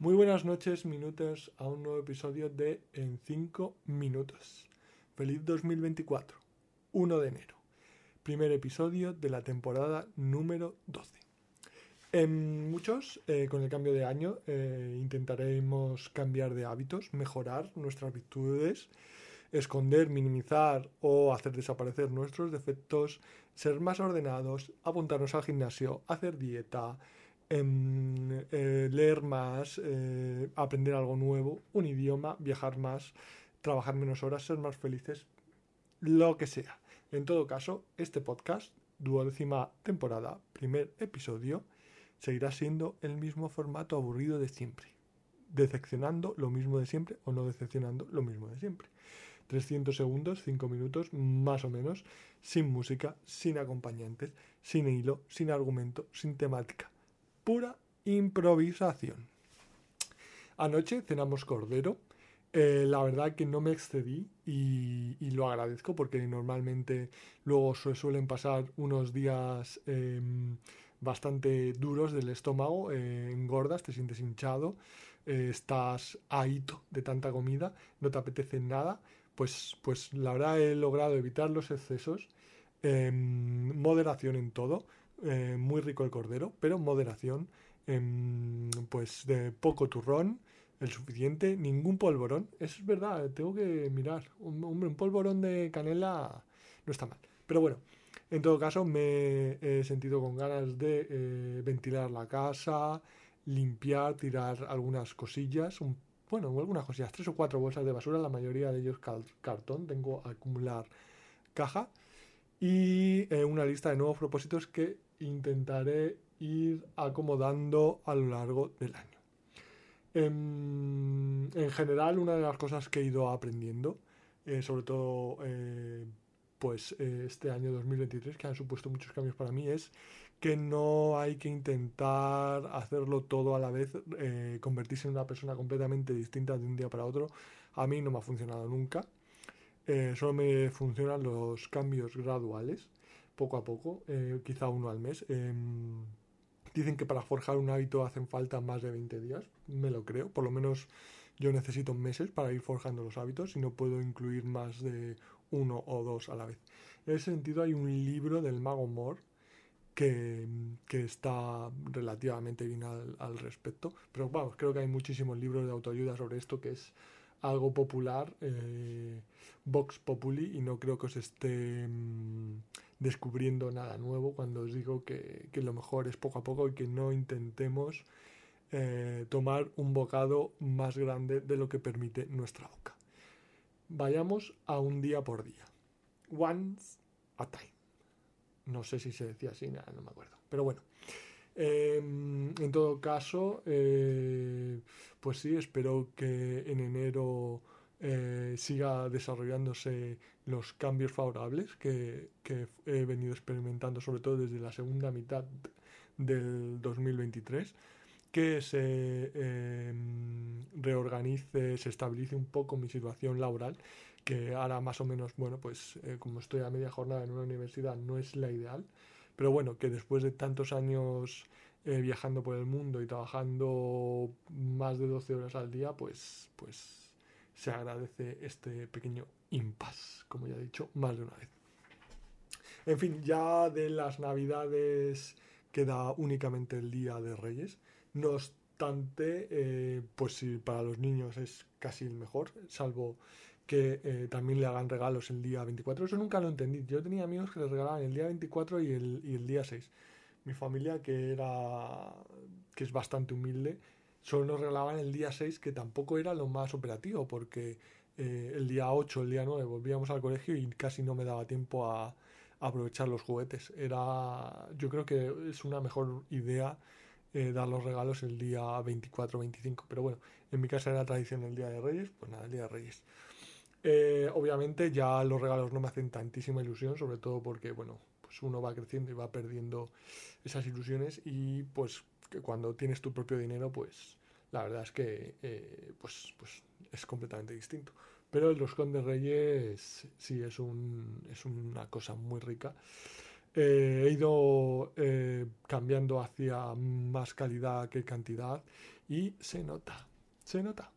Muy buenas noches, minutos, a un nuevo episodio de En 5 minutos. Feliz 2024, 1 de enero. Primer episodio de la temporada número 12. En muchos, eh, con el cambio de año, eh, intentaremos cambiar de hábitos, mejorar nuestras virtudes, esconder, minimizar o hacer desaparecer nuestros defectos, ser más ordenados, apuntarnos al gimnasio, hacer dieta, eh, leer más, eh, aprender algo nuevo, un idioma, viajar más, trabajar menos horas, ser más felices, lo que sea. En todo caso, este podcast, duodécima temporada, primer episodio, seguirá siendo el mismo formato aburrido de siempre. Decepcionando lo mismo de siempre o no decepcionando lo mismo de siempre. 300 segundos, 5 minutos, más o menos, sin música, sin acompañantes, sin hilo, sin argumento, sin temática. Pura improvisación. Anoche cenamos cordero. Eh, la verdad que no me excedí y, lo agradezco porque normalmente luego se suelen pasar unos días eh, bastante duros del estómago, eh, engordas, te sientes hinchado, eh, estás ahito de tanta comida, no te apetece nada pues, pues la verdad he logrado evitar los excesos, eh, moderación en todo, eh, muy rico el cordero, pero moderación, eh, pues de poco turrón, el suficiente, ningún polvorón, es verdad, tengo que mirar, un, hombre, un polvorón de canela no está mal, pero bueno, en todo caso me he sentido con ganas de eh, ventilar la casa, limpiar, tirar algunas cosillas, bueno, algunas cosillas, tres o cuatro bolsas de basura, la mayoría de ellos cartón, tengo acumular caja y eh, una lista de nuevos propósitos que intentaré ir acomodando a lo largo del año. En, en general, una de las cosas que he ido aprendiendo, eh, sobre todo eh, pues este año 2023, que han supuesto muchos cambios para mí, es que no hay que intentar hacerlo todo a la vez, convertirse en una persona completamente distinta de un día para otro. A mí no me ha funcionado nunca. Eh, solo me funcionan los cambios graduales, poco a poco, eh, quizá uno al mes. Em, dicen que para forjar un hábito hacen falta más de 20 días, me lo creo, por lo menos yo necesito meses para ir forjando los hábitos y no puedo incluir más de uno o dos a la vez. En ese sentido hay un libro del mago Moore que, que, está relativamente bien al, respecto. Pero vamos, creo que hay muchísimos libros de autoayuda sobre esto que es algo popular, eh, Vox Populi, y no creo que os esté mmm, descubriendo nada nuevo cuando os digo que, lo mejor es poco a poco y que no intentemos eh, tomar un bocado más grande de lo que permite nuestra boca. Vayamos a un día por día. Once a time. No sé si se decía así, nada, no me acuerdo. Pero bueno. Eh, en todo caso, eh, pues sí, espero que en enero siga desarrollándose los cambios favorables que, que, he venido experimentando, sobre todo desde la segunda mitad del 2023. Que se reorganice, se estabilice un poco mi situación laboral que ahora más o menos, bueno, pues eh, como estoy a media jornada en una universidad no es la ideal, pero bueno, que después de tantos años eh, viajando por el mundo y trabajando más de 12 horas al día, pues, pues se agradece este pequeño impasse, como ya he dicho más de una vez. En fin, ya de las navidades queda únicamente el Día de Reyes. No obstante, eh, pues si para los niños es casi el mejor, salvo que eh, también le hagan regalos el día 24. Eso nunca lo entendí. Yo tenía amigos que les regalaban el día 24 y el, y el día 6. Mi familia, que era que es bastante humilde, solo nos regalaban el día 6, que tampoco era lo más operativo, porque eh, el día 8, el día 9 volvíamos al colegio y casi no me daba tiempo a, aprovechar los juguetes. Era, yo creo que es una mejor idea eh, dar los regalos el día 24-25. Pero bueno, en mi casa era tradición el día de Reyes, pues nada, el día de Reyes. Eh, obviamente ya los regalos no me hacen tantísima ilusión, sobre todo porque, bueno, pues uno va creciendo y va perdiendo esas ilusiones y pues que cuando tienes tu propio dinero, pues la verdad es que eh, pues, pues es completamente distinto. Pero el roscón de reyes sí es, un, es una cosa muy rica. Eh, he ido eh, cambiando hacia más calidad que cantidad Y se nota, se nota.